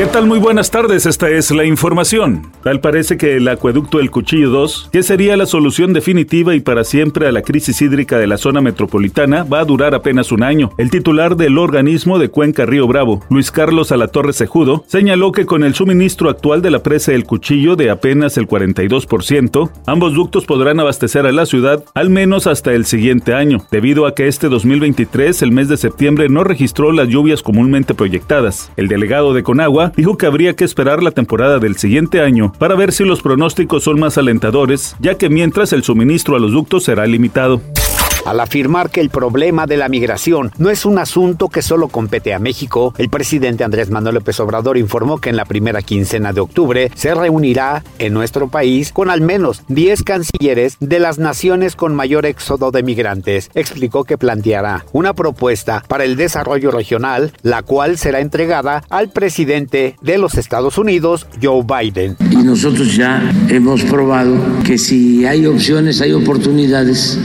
¿Qué tal? Muy buenas tardes, esta es la información. Tal parece que el acueducto El Cuchillo 2, que sería la solución definitiva y para siempre a la crisis hídrica de la zona metropolitana, va a durar apenas un año. El titular del organismo de Cuenca Río Bravo, Luis Carlos Alatorre Cejudo, señaló que con el suministro actual de la presa El Cuchillo de apenas el 42%, ambos ductos podrán abastecer a la ciudad al menos hasta el siguiente año, debido a que este 2023, el mes de septiembre, no registró las lluvias comúnmente proyectadas. El delegado de Conagua dijo que habría que esperar la temporada del siguiente año para ver si los pronósticos son más alentadores, ya que mientras el suministro a los ductos será limitado al afirmar que el problema de la migración no es un asunto que solo compete a México, el presidente Andrés Manuel López Obrador informó que en la primera quincena de octubre se reunirá en nuestro país con al menos 10 cancilleres de las naciones con mayor éxodo de migrantes. Explicó que planteará una propuesta para el desarrollo regional, la cual será entregada al presidente de los Estados Unidos, Joe Biden. Y nosotros ya hemos probado que si hay opciones, hay oportunidades.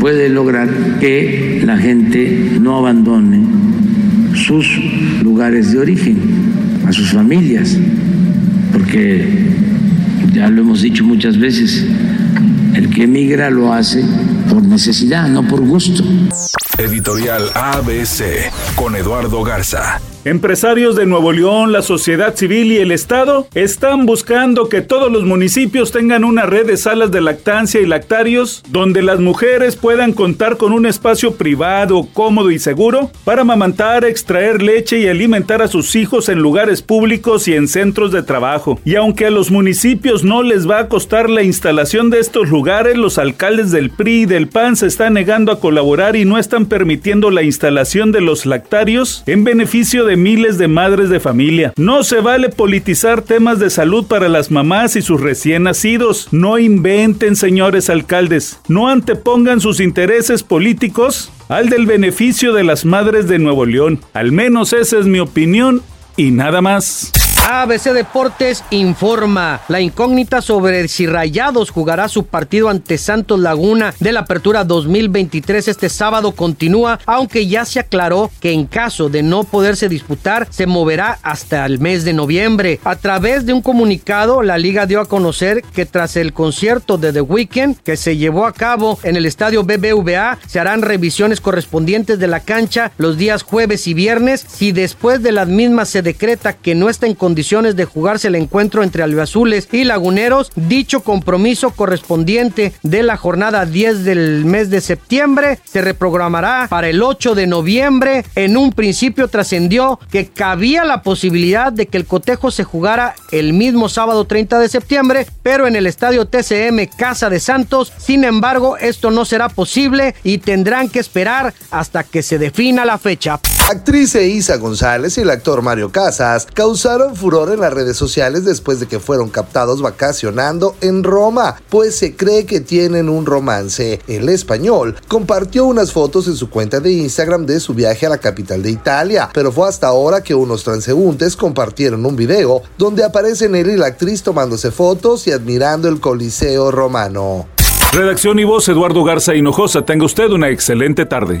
Puede lograr que la gente no abandone sus lugares de origen, a sus familias, porque ya lo hemos dicho muchas veces, el que emigra lo hace por necesidad, no por gusto. Editorial ABC con Eduardo Garza. Empresarios de Nuevo León, la sociedad civil y el Estado están buscando que todos los municipios tengan una red de salas de lactancia y lactarios donde las mujeres puedan contar con un espacio privado, cómodo y seguro para amamantar, extraer leche y alimentar a sus hijos en lugares públicos y en centros de trabajo. Y aunque a los municipios no les va a costar la instalación de estos lugares, los alcaldes del PRI y del PAN se están negando a colaborar y no están permitiendo la instalación de los lactarios en beneficio de miles de madres de familia. No se vale politizar temas de salud para las mamás y sus recién nacidos. No inventen, señores alcaldes. No antepongan sus intereses políticos al del beneficio de las madres de Nuevo León. Al menos esa es mi opinión y nada más. ABC Deportes informa la incógnita sobre si Rayados jugará su partido ante Santos Laguna de la Apertura 2023 este sábado continúa, aunque ya se aclaró que en caso de no poderse disputar se moverá hasta el mes de noviembre. A través de un comunicado, la liga dio a conocer que tras el concierto de The Weeknd que se llevó a cabo en el estadio BBVA, se harán revisiones correspondientes de la cancha los días jueves y viernes. Si después de las mismas se decreta que no está en condiciones de jugarse el encuentro entre albiazules y laguneros. Dicho compromiso correspondiente de la jornada 10 del mes de septiembre se reprogramará para el 8 de noviembre. En un principio trascendió que cabía la posibilidad de que el cotejo se jugara el mismo sábado 30 de septiembre, pero en el estadio TCM Casa de Santos. Sin embargo, esto no será posible y tendrán que esperar hasta que se defina la fecha. Actriz Isa González y el actor Mario Casas causaron furor en las redes sociales después de que fueron captados vacacionando en Roma, pues se cree que tienen un romance. El español compartió unas fotos en su cuenta de Instagram de su viaje a la capital de Italia, pero fue hasta ahora que unos transeúntes compartieron un video donde aparecen él y la actriz tomándose fotos y admirando el Coliseo romano. Redacción y voz Eduardo Garza Hinojosa. Tenga usted una excelente tarde.